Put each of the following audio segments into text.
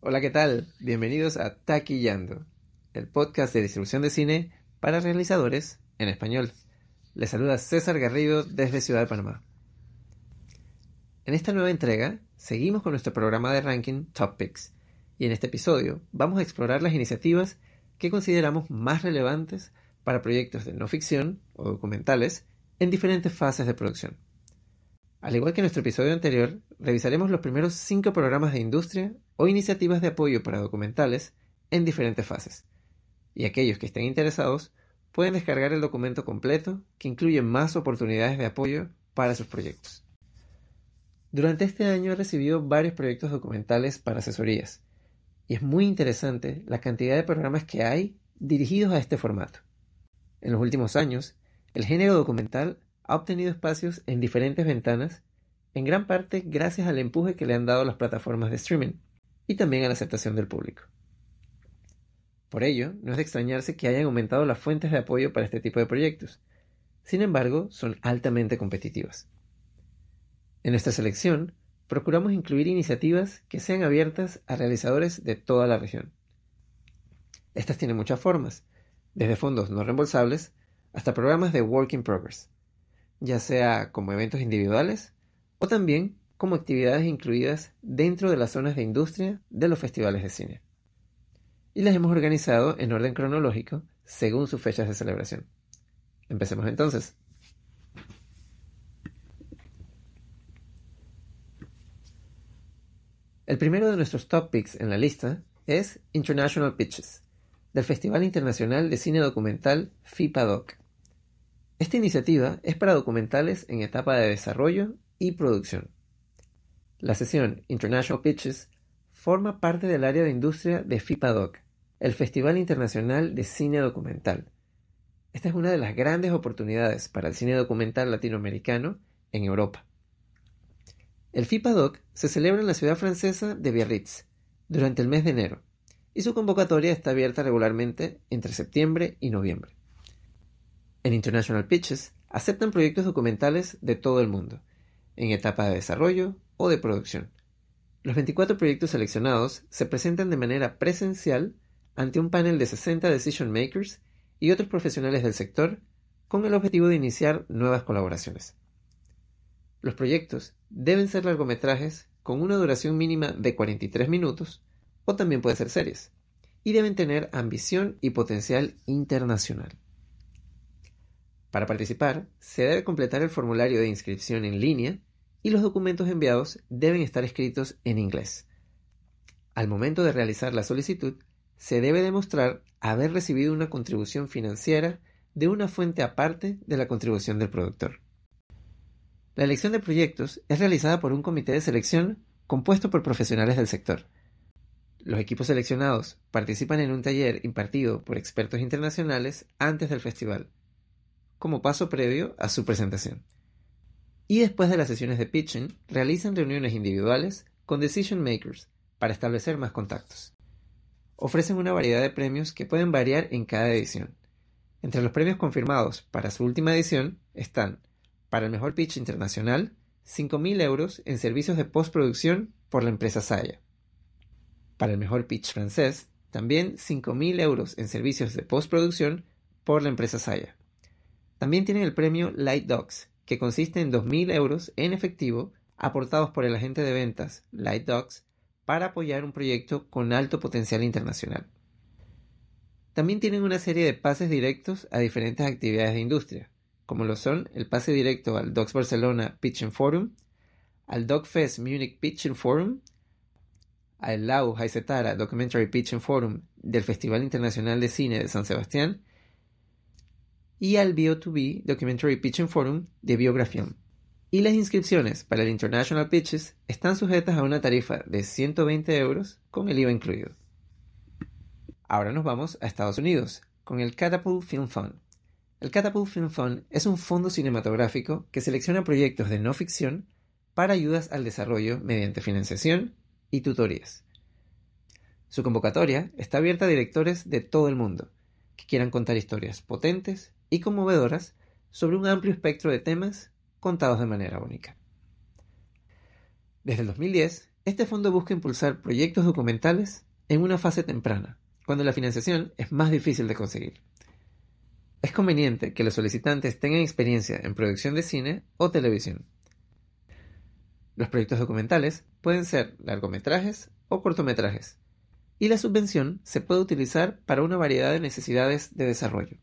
Hola, ¿qué tal? Bienvenidos a Taquillando, el podcast de distribución de cine para realizadores en español. Les saluda César Garrido desde Ciudad de Panamá. En esta nueva entrega, seguimos con nuestro programa de ranking Top Picks, y en este episodio vamos a explorar las iniciativas que consideramos más relevantes para proyectos de no ficción o documentales en diferentes fases de producción. Al igual que en nuestro episodio anterior, revisaremos los primeros cinco programas de industria o iniciativas de apoyo para documentales en diferentes fases. Y aquellos que estén interesados pueden descargar el documento completo que incluye más oportunidades de apoyo para sus proyectos. Durante este año he recibido varios proyectos documentales para asesorías, y es muy interesante la cantidad de programas que hay dirigidos a este formato. En los últimos años, el género documental ha obtenido espacios en diferentes ventanas, en gran parte gracias al empuje que le han dado las plataformas de streaming y también a la aceptación del público. Por ello, no es de extrañarse que hayan aumentado las fuentes de apoyo para este tipo de proyectos. Sin embargo, son altamente competitivas. En nuestra selección, procuramos incluir iniciativas que sean abiertas a realizadores de toda la región. Estas tienen muchas formas, desde fondos no reembolsables hasta programas de Work in Progress ya sea como eventos individuales o también como actividades incluidas dentro de las zonas de industria de los festivales de cine. Y las hemos organizado en orden cronológico según sus fechas de celebración. Empecemos entonces. El primero de nuestros top picks en la lista es International Pitches, del Festival Internacional de Cine Documental FIPADOC, esta iniciativa es para documentales en etapa de desarrollo y producción. La sesión International Pitches forma parte del área de industria de FIPADOC, el Festival Internacional de Cine Documental. Esta es una de las grandes oportunidades para el cine documental latinoamericano en Europa. El FIPADOC se celebra en la ciudad francesa de Biarritz durante el mes de enero y su convocatoria está abierta regularmente entre septiembre y noviembre. En International Pitches aceptan proyectos documentales de todo el mundo, en etapa de desarrollo o de producción. Los 24 proyectos seleccionados se presentan de manera presencial ante un panel de 60 decision makers y otros profesionales del sector con el objetivo de iniciar nuevas colaboraciones. Los proyectos deben ser largometrajes con una duración mínima de 43 minutos o también puede ser series y deben tener ambición y potencial internacional. Para participar, se debe completar el formulario de inscripción en línea y los documentos enviados deben estar escritos en inglés. Al momento de realizar la solicitud, se debe demostrar haber recibido una contribución financiera de una fuente aparte de la contribución del productor. La elección de proyectos es realizada por un comité de selección compuesto por profesionales del sector. Los equipos seleccionados participan en un taller impartido por expertos internacionales antes del festival como paso previo a su presentación. Y después de las sesiones de pitching, realizan reuniones individuales con decision makers para establecer más contactos. Ofrecen una variedad de premios que pueden variar en cada edición. Entre los premios confirmados para su última edición están, para el mejor pitch internacional, 5.000 euros en servicios de postproducción por la empresa Saya. Para el mejor pitch francés, también 5.000 euros en servicios de postproducción por la empresa Saya. También tienen el premio Light Dogs, que consiste en 2.000 euros en efectivo aportados por el agente de ventas Light Dogs para apoyar un proyecto con alto potencial internacional. También tienen una serie de pases directos a diferentes actividades de industria, como lo son el pase directo al Docs Barcelona Pitching Forum, al DocFest Munich Pitching Forum, al Lau Haizetara Documentary Pitching Forum del Festival Internacional de Cine de San Sebastián y al Bio2B Documentary Pitching Forum de Biographium. Y las inscripciones para el International Pitches están sujetas a una tarifa de 120 euros con el IVA incluido. Ahora nos vamos a Estados Unidos con el Catapult Film Fund. El Catapult Film Fund es un fondo cinematográfico que selecciona proyectos de no ficción para ayudas al desarrollo mediante financiación y tutorías. Su convocatoria está abierta a directores de todo el mundo que quieran contar historias potentes y conmovedoras sobre un amplio espectro de temas contados de manera única. Desde el 2010, Este fondo busca impulsar proyectos documentales en una fase temprana, cuando la financiación es más difícil de conseguir. Es conveniente que los solicitantes tengan experiencia en producción de cine o televisión. Los proyectos documentales pueden ser largometrajes o cortometrajes, y la subvención se puede utilizar para una variedad de necesidades de desarrollo.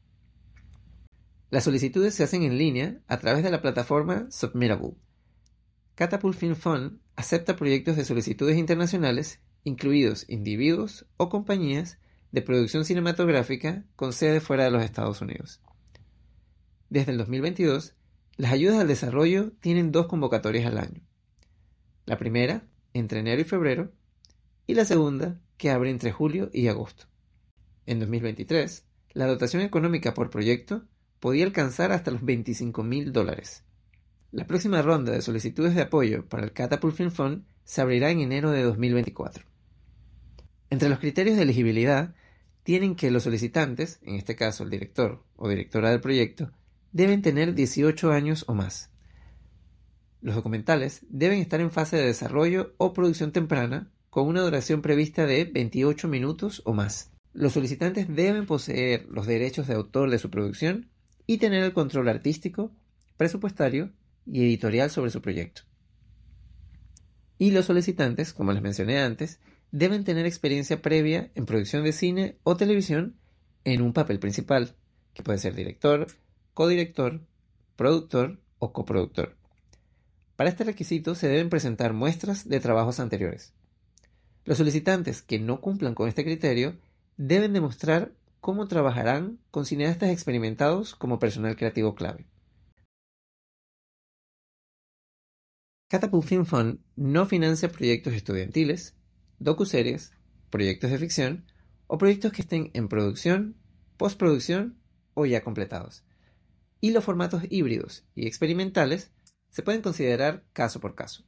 Las solicitudes se hacen en línea a través de la plataforma Submittable. Catapult Film Fund acepta proyectos de solicitudes internacionales, incluidos individuos o compañías de producción cinematográfica con sede fuera de los Estados Unidos. Desde el 2022, las ayudas al desarrollo tienen dos convocatorias al año. La primera, entre enero y febrero, y la segunda, que abre entre julio y agosto. En 2023, la dotación económica por proyecto podía alcanzar hasta los 25 mil dólares. La próxima ronda de solicitudes de apoyo para el Catapult Film Fund se abrirá en enero de 2024. Entre los criterios de elegibilidad tienen que los solicitantes, en este caso el director o directora del proyecto, deben tener 18 años o más. Los documentales deben estar en fase de desarrollo o producción temprana con una duración prevista de 28 minutos o más. Los solicitantes deben poseer los derechos de autor de su producción y tener el control artístico, presupuestario y editorial sobre su proyecto. Y los solicitantes, como les mencioné antes, deben tener experiencia previa en producción de cine o televisión en un papel principal, que puede ser director, codirector, productor o coproductor. Para este requisito se deben presentar muestras de trabajos anteriores. Los solicitantes que no cumplan con este criterio deben demostrar cómo trabajarán con cineastas experimentados como personal creativo clave. Catapult Film Fund no financia proyectos estudiantiles, docuseries, proyectos de ficción o proyectos que estén en producción, postproducción o ya completados. Y los formatos híbridos y experimentales se pueden considerar caso por caso.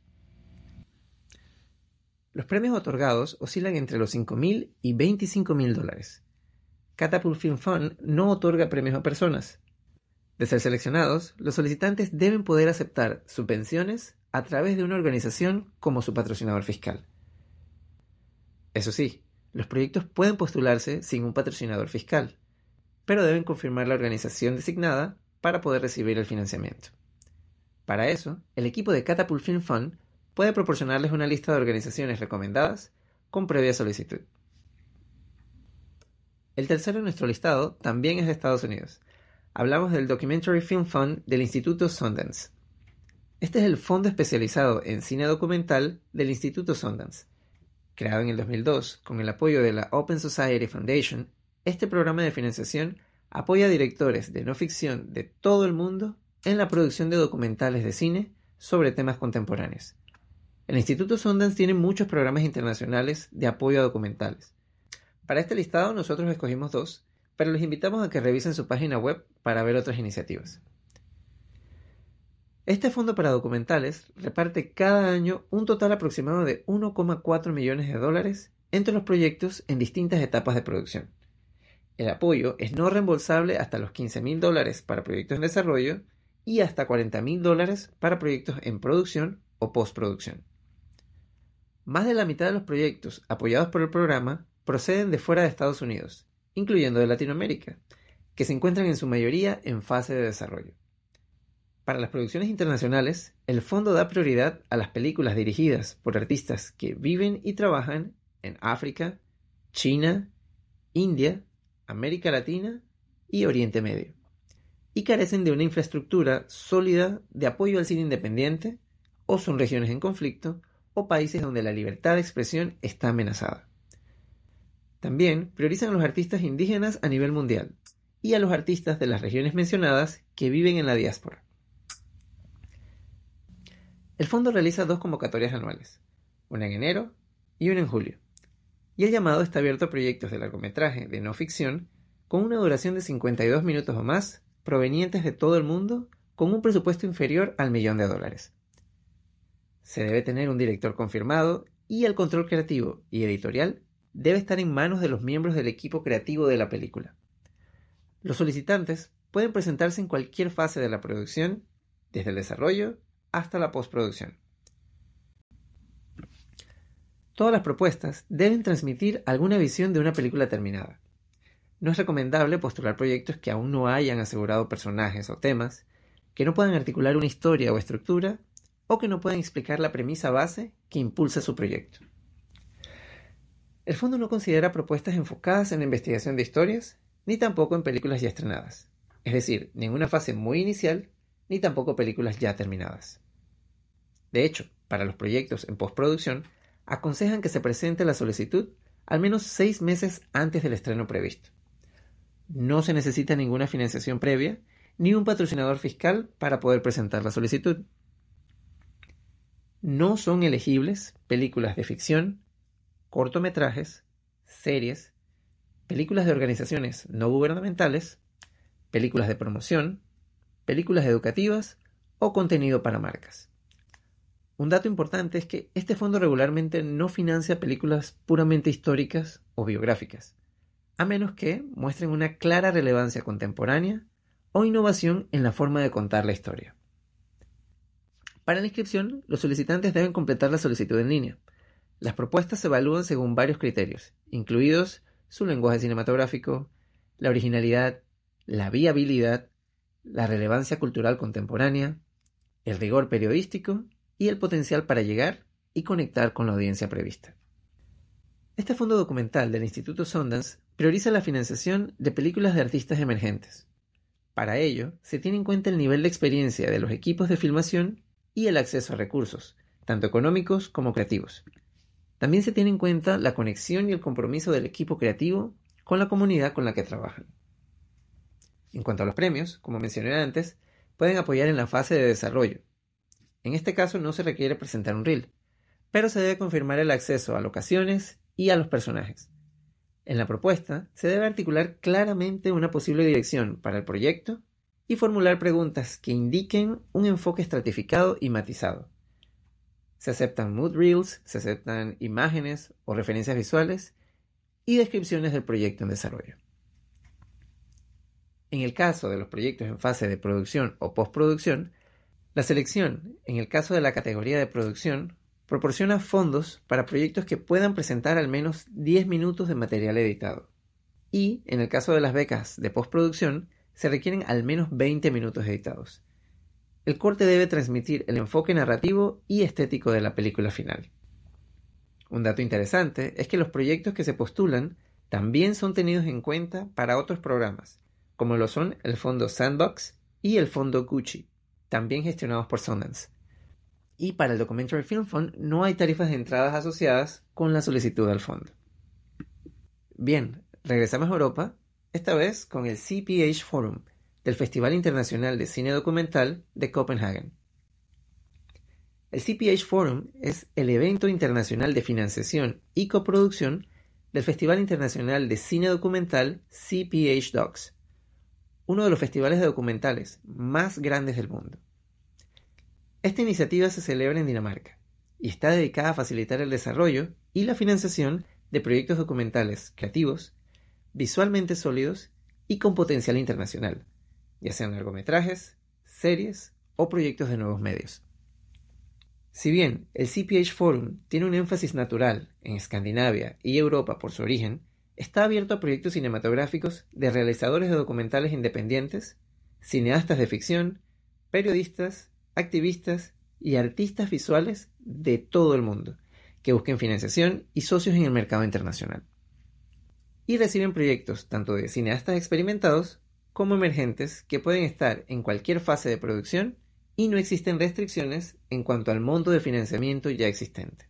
Los premios otorgados oscilan entre los 5.000 y 25.000 dólares. Catapult Film Fund no otorga premios a personas. De ser seleccionados, los solicitantes deben poder aceptar subvenciones a través de una organización como su patrocinador fiscal. Eso sí, los proyectos pueden postularse sin un patrocinador fiscal, pero deben confirmar la organización designada para poder recibir el financiamiento. Para eso, el equipo de Catapult Film Fund puede proporcionarles una lista de organizaciones recomendadas con previa solicitud. El tercero en nuestro listado también es de Estados Unidos. Hablamos del Documentary Film Fund del Instituto Sundance. Este es el fondo especializado en cine documental del Instituto Sundance Creado en el 2002 con el apoyo de la Open Society Foundation, este programa de financiación apoya directores de no ficción de todo el mundo en la producción de documentales de cine sobre temas contemporáneos. El Instituto Sundance tiene muchos programas internacionales de apoyo a documentales. Para este listado nosotros escogimos dos, pero les invitamos a que revisen su página web para ver otras iniciativas. Este fondo para documentales reparte cada año un total aproximado de 1,4 millones de dólares entre los proyectos en distintas etapas de producción. El apoyo es no reembolsable hasta los 15 mil dólares para proyectos en desarrollo y hasta 40 mil dólares para proyectos en producción o postproducción. Más de la mitad de los proyectos apoyados por el programa proceden de fuera de Estados Unidos, incluyendo de Latinoamérica, que se encuentran en su mayoría en fase de desarrollo. Para las producciones internacionales, el fondo da prioridad a las películas dirigidas por artistas que viven y trabajan en África, China, India, América Latina y Oriente Medio, y carecen de una infraestructura sólida de apoyo al cine independiente, o son regiones en conflicto, o países donde la libertad de expresión está amenazada. También priorizan a los artistas indígenas a nivel mundial, y a los artistas de las regiones mencionadas que viven en la diáspora. El fondo realiza dos convocatorias anuales, una en enero y una en julio, y el llamado está abierto a proyectos de largometraje de no ficción con una duración de 52 minutos o más, provenientes de todo el mundo, con un presupuesto inferior al millón de dólares. Se debe tener un director confirmado y el control creativo y editorial debe estar en manos de los miembros del equipo creativo de la película. Los solicitantes pueden presentarse en cualquier fase de la producción, desde el desarrollo hasta la postproducción. Todas las propuestas deben transmitir alguna visión de una película terminada. No es recomendable postular proyectos que aún no hayan asegurado personajes o temas, que no puedan articular una historia o estructura, o que no puedan explicar la premisa base que impulsa su proyecto. El fondo no considera propuestas enfocadas en la investigación de historias, ni tampoco en películas ya estrenadas, es decir, ninguna fase muy inicial, ni tampoco películas ya terminadas. De hecho, para los proyectos en postproducción, aconsejan que se presente la solicitud al menos seis meses antes del estreno previsto. No se necesita ninguna financiación previa ni un patrocinador fiscal para poder presentar la solicitud. No son elegibles películas de ficción, cortometrajes, series, películas de organizaciones no gubernamentales, películas de promoción, películas educativas o contenido para marcas. Un dato importante es que este fondo regularmente no financia películas puramente históricas o biográficas, a menos que muestren una clara relevancia contemporánea o innovación en la forma de contar la historia. Para la inscripción, los solicitantes deben completar la solicitud en línea. Las propuestas se evalúan según varios criterios, incluidos su lenguaje cinematográfico, la originalidad, la viabilidad, la relevancia cultural contemporánea, el rigor periodístico y el potencial para llegar y conectar con la audiencia prevista. Este fondo documental del Instituto Sundance prioriza la financiación de películas de artistas emergentes. Para ello, se tiene en cuenta el nivel de experiencia de los equipos de filmación y el acceso a recursos, tanto económicos como creativos. También se tiene en cuenta la conexión y el compromiso del equipo creativo con la comunidad con la que trabajan. En cuanto a los premios, como mencioné antes, pueden apoyar en la fase de desarrollo, en este caso no se requiere presentar un reel, pero se debe confirmar el acceso a locaciones y a los personajes. En la propuesta se debe articular claramente una posible dirección para el proyecto y formular preguntas que indiquen un enfoque estratificado y matizado. Se aceptan mood reels, se aceptan imágenes o referencias visuales y descripciones del proyecto en desarrollo. En el caso de los proyectos en fase de producción o postproducción, la selección, en el caso de la categoría de producción, proporciona fondos para proyectos que puedan presentar al menos 10 minutos de material editado. Y, en el caso de las becas de postproducción, se requieren al menos 20 minutos editados. El corte debe transmitir el enfoque narrativo y estético de la película final. Un dato interesante es que los proyectos que se postulan también son tenidos en cuenta para otros programas, como lo son el fondo Sandbox y el fondo Gucci también gestionados por Sundance. Y para el Documentary Film Fund no hay tarifas de entradas asociadas con la solicitud del fondo. Bien, regresamos a Europa, esta vez con el CPH Forum del Festival Internacional de Cine Documental de Copenhague. El CPH Forum es el evento internacional de financiación y coproducción del Festival Internacional de Cine Documental CPH Docs, uno de los festivales de documentales más grandes del mundo. Esta iniciativa se celebra en Dinamarca y está dedicada a facilitar el desarrollo y la financiación de proyectos documentales creativos, visualmente sólidos y con potencial internacional, ya sean largometrajes, series o proyectos de nuevos medios. Si bien el CPH Forum tiene un énfasis natural en Escandinavia y Europa por su origen, está abierto a proyectos cinematográficos de realizadores de documentales independientes, cineastas de ficción, periodistas, activistas y artistas visuales de todo el mundo que busquen financiación y socios en el mercado internacional. Y reciben proyectos tanto de cineastas experimentados como emergentes que pueden estar en cualquier fase de producción y no existen restricciones en cuanto al monto de financiamiento ya existente.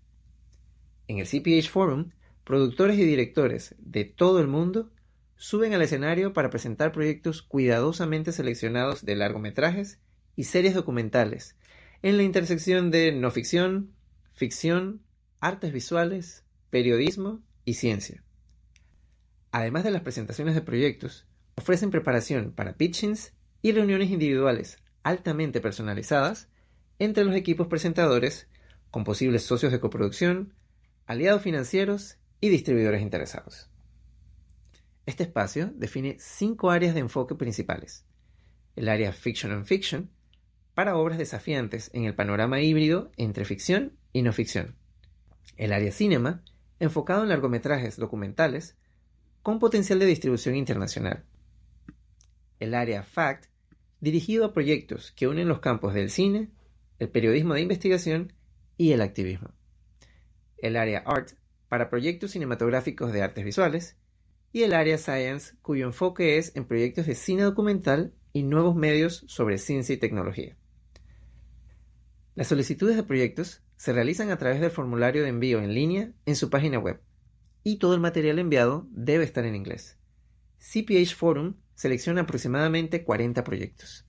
En el CPH Forum productores y directores de todo el mundo suben al escenario para presentar proyectos cuidadosamente seleccionados de largometrajes y series documentales en la intersección de no ficción, ficción, artes visuales, periodismo y ciencia. Además de las presentaciones de proyectos, ofrecen preparación para pitchings y reuniones individuales altamente personalizadas entre los equipos presentadores con posibles socios de coproducción, aliados financieros y distribuidores interesados. Este espacio define cinco áreas de enfoque principales. El área Fiction and Fiction, para obras desafiantes en el panorama híbrido entre ficción y no ficción. El área Cinema, enfocado en largometrajes documentales, con potencial de distribución internacional. El área Fact, dirigido a proyectos que unen los campos del cine, el periodismo de investigación y el activismo. El área Art, para proyectos cinematográficos de artes visuales, y el área Science, cuyo enfoque es en proyectos de cine documental y nuevos medios sobre ciencia y tecnología. Las solicitudes de proyectos se realizan a través del formulario de envío en línea en su página web, y todo el material enviado debe estar en inglés. CPH Forum selecciona aproximadamente 40 proyectos.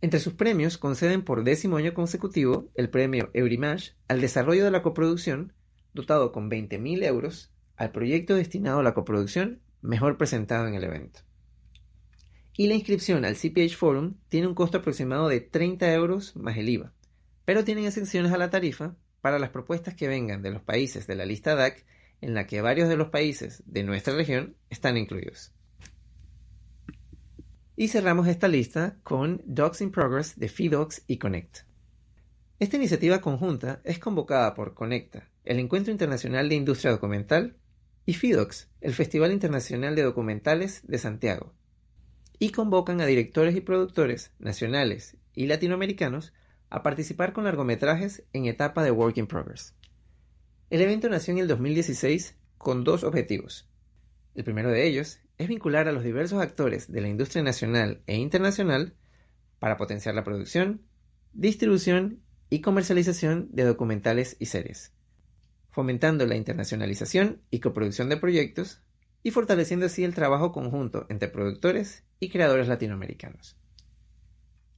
Entre sus premios conceden por décimo año consecutivo el premio Eurimash al desarrollo de la coproducción, dotado con 20.000 euros al proyecto destinado a la coproducción mejor presentado en el evento. Y la inscripción al CPH Forum tiene un costo aproximado de 30 euros más el IVA, pero tienen exenciones a la tarifa para las propuestas que vengan de los países de la lista DAC en la que varios de los países de nuestra región están incluidos. Y cerramos esta lista con Docs in Progress de FIDOX y Connect. Esta iniciativa conjunta es convocada por Conecta, el Encuentro Internacional de Industria Documental, y FIDOX, el Festival Internacional de Documentales de Santiago, y convocan a directores y productores nacionales y latinoamericanos a participar con largometrajes en etapa de Work in Progress. El evento nació en el 2016 con dos objetivos. El primero de ellos es vincular a los diversos actores de la industria nacional e internacional para potenciar la producción, distribución y comercialización de documentales y series, fomentando la internacionalización y coproducción de proyectos y fortaleciendo así el trabajo conjunto entre productores y creadores latinoamericanos.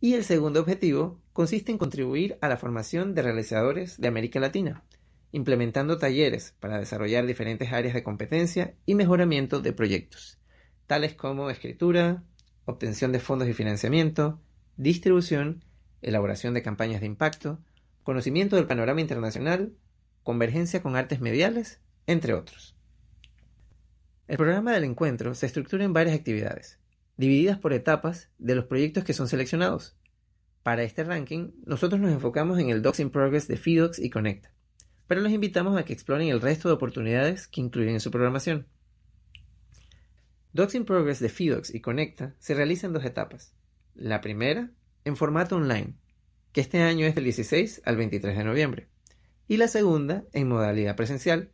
Y el segundo objetivo consiste en contribuir a la formación de realizadores de América Latina, implementando talleres para desarrollar diferentes áreas de competencia y mejoramiento de proyectos, tales como escritura, obtención de fondos y financiamiento, distribución, elaboración de campañas de impacto, conocimiento del panorama internacional, convergencia con artes mediales, entre otros. El programa del encuentro se estructura en varias actividades, divididas por etapas de los proyectos que son seleccionados. Para este ranking, nosotros nos enfocamos en el Docs in Progress de FIDOX y Conecta, pero los invitamos a que exploren el resto de oportunidades que incluyen en su programación. Docs in Progress de FIDOX y Conecta se realiza en dos etapas. La primera, en formato online, que este año es del 16 al 23 de noviembre, y la segunda, en modalidad presencial,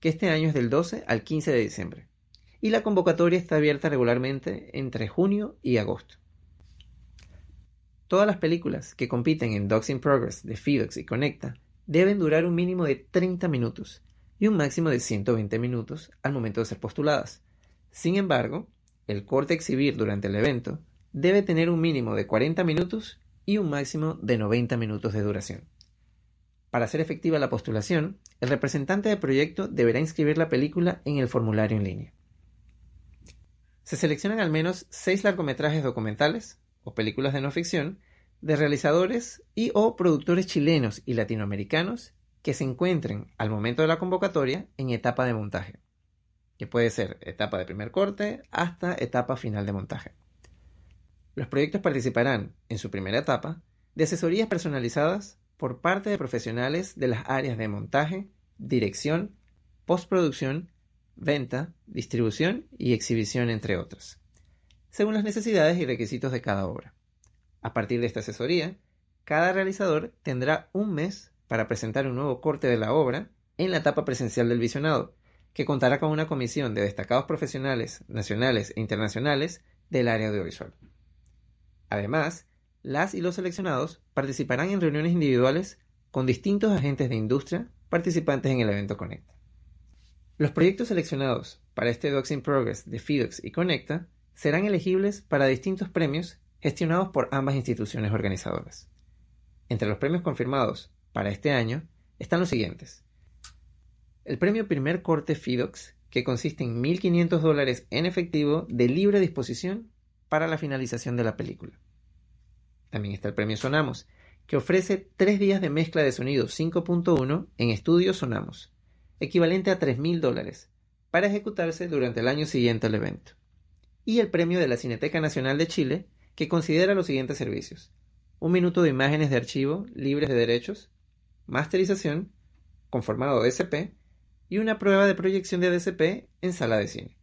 que este año es del 12 al 15 de diciembre. Y la convocatoria está abierta regularmente entre junio y agosto. Todas las películas que compiten en Docs in Progress de FIDOX y Conecta deben durar un mínimo de 30 minutos y un máximo de 120 minutos al momento de ser postuladas sin embargo, el corte a exhibir durante el evento debe tener un mínimo de 40 minutos y un máximo de 90 minutos de duración. Para hacer efectiva la postulación, el representante del proyecto deberá inscribir la película en el formulario en línea. Se seleccionan al menos seis largometrajes documentales o películas de no ficción de realizadores y o productores chilenos y latinoamericanos que se encuentren al momento de la convocatoria en etapa de montaje que puede ser etapa de primer corte hasta etapa final de montaje. Los proyectos participarán, en su primera etapa, de asesorías personalizadas por parte de profesionales de las áreas de montaje, dirección, postproducción, venta, distribución y exhibición, entre otros, según las necesidades y requisitos de cada obra. A partir de esta asesoría, cada realizador tendrá un mes para presentar un nuevo corte de la obra en la etapa presencial del visionado, que contará con una comisión de destacados profesionales nacionales e internacionales del área audiovisual. Además, las y los seleccionados participarán en reuniones individuales con distintos agentes de industria participantes en el evento Conecta. Los proyectos seleccionados para este Docs in Progress de FIDOX y Conecta serán elegibles para distintos premios gestionados por ambas instituciones organizadoras. Entre los premios confirmados para este año están los siguientes el premio primer corte FIDOX, que consiste en 1.500 dólares en efectivo de libre disposición para la finalización de la película. También está el premio Sonamos, que ofrece tres días de mezcla de sonido 5.1 en estudio Sonamos, equivalente a 3.000 dólares, para ejecutarse durante el año siguiente al evento. Y el premio de la Cineteca Nacional de Chile, que considera los siguientes servicios. Un minuto de imágenes de archivo libres de derechos, masterización, con formato DCP y una prueba de proyección de DCP en sala de cine.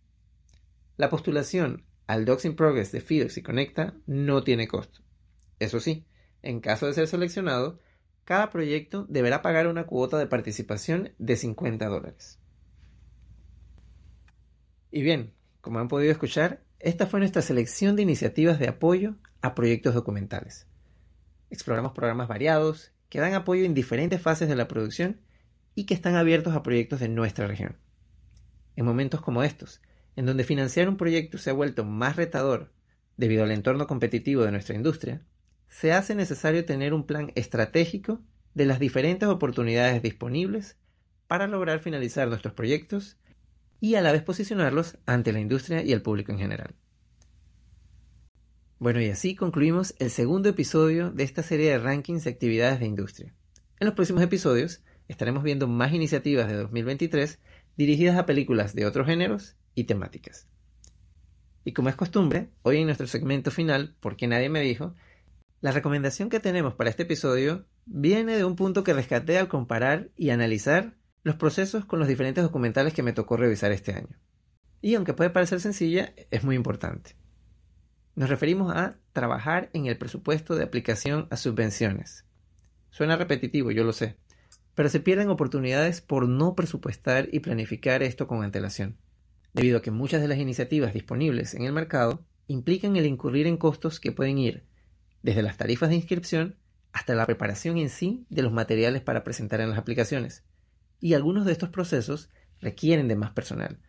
La postulación al Docs in Progress de Fidox y Conecta no tiene costo. Eso sí, en caso de ser seleccionado, cada proyecto deberá pagar una cuota de participación de 50 dólares. Y bien, como han podido escuchar, esta fue nuestra selección de iniciativas de apoyo a proyectos documentales. Exploramos programas variados que dan apoyo en diferentes fases de la producción y que están abiertos a proyectos de nuestra región. En momentos como estos, en donde financiar un proyecto se ha vuelto más retador debido al entorno competitivo de nuestra industria, se hace necesario tener un plan estratégico de las diferentes oportunidades disponibles para lograr finalizar nuestros proyectos y a la vez posicionarlos ante la industria y el público en general. Bueno, y así concluimos el segundo episodio de esta serie de rankings de actividades de industria. En los próximos episodios estaremos viendo más iniciativas de 2023 dirigidas a películas de otros géneros y temáticas. Y como es costumbre, hoy en nuestro segmento final, porque nadie me dijo, la recomendación que tenemos para este episodio viene de un punto que rescaté al comparar y analizar los procesos con los diferentes documentales que me tocó revisar este año. Y aunque puede parecer sencilla, es muy importante. Nos referimos a trabajar en el presupuesto de aplicación a subvenciones. Suena repetitivo, yo lo sé, pero se pierden oportunidades por no presupuestar y planificar esto con antelación, debido a que muchas de las iniciativas disponibles en el mercado implican el incurrir en costos que pueden ir desde las tarifas de inscripción hasta la preparación en sí de los materiales para presentar en las aplicaciones. Y algunos de estos procesos requieren de más personal,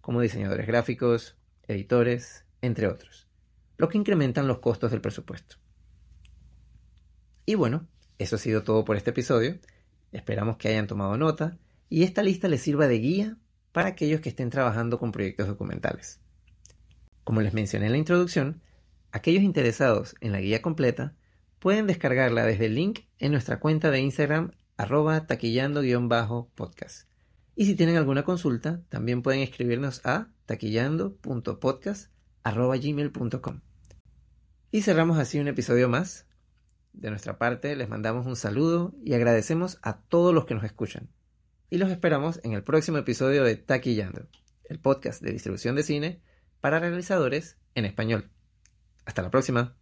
como diseñadores gráficos, editores, entre otros lo que incrementan los costos del presupuesto. Y bueno, eso ha sido todo por este episodio. Esperamos que hayan tomado nota y esta lista les sirva de guía para aquellos que estén trabajando con proyectos documentales. Como les mencioné en la introducción, aquellos interesados en la guía completa pueden descargarla desde el link en nuestra cuenta de Instagram arroba taquillando-podcast. Y si tienen alguna consulta, también pueden escribirnos a taquillando.podcast.gmail.com. Y cerramos así un episodio más. De nuestra parte les mandamos un saludo y agradecemos a todos los que nos escuchan. Y los esperamos en el próximo episodio de Taquillando, el podcast de distribución de cine para realizadores en español. Hasta la próxima.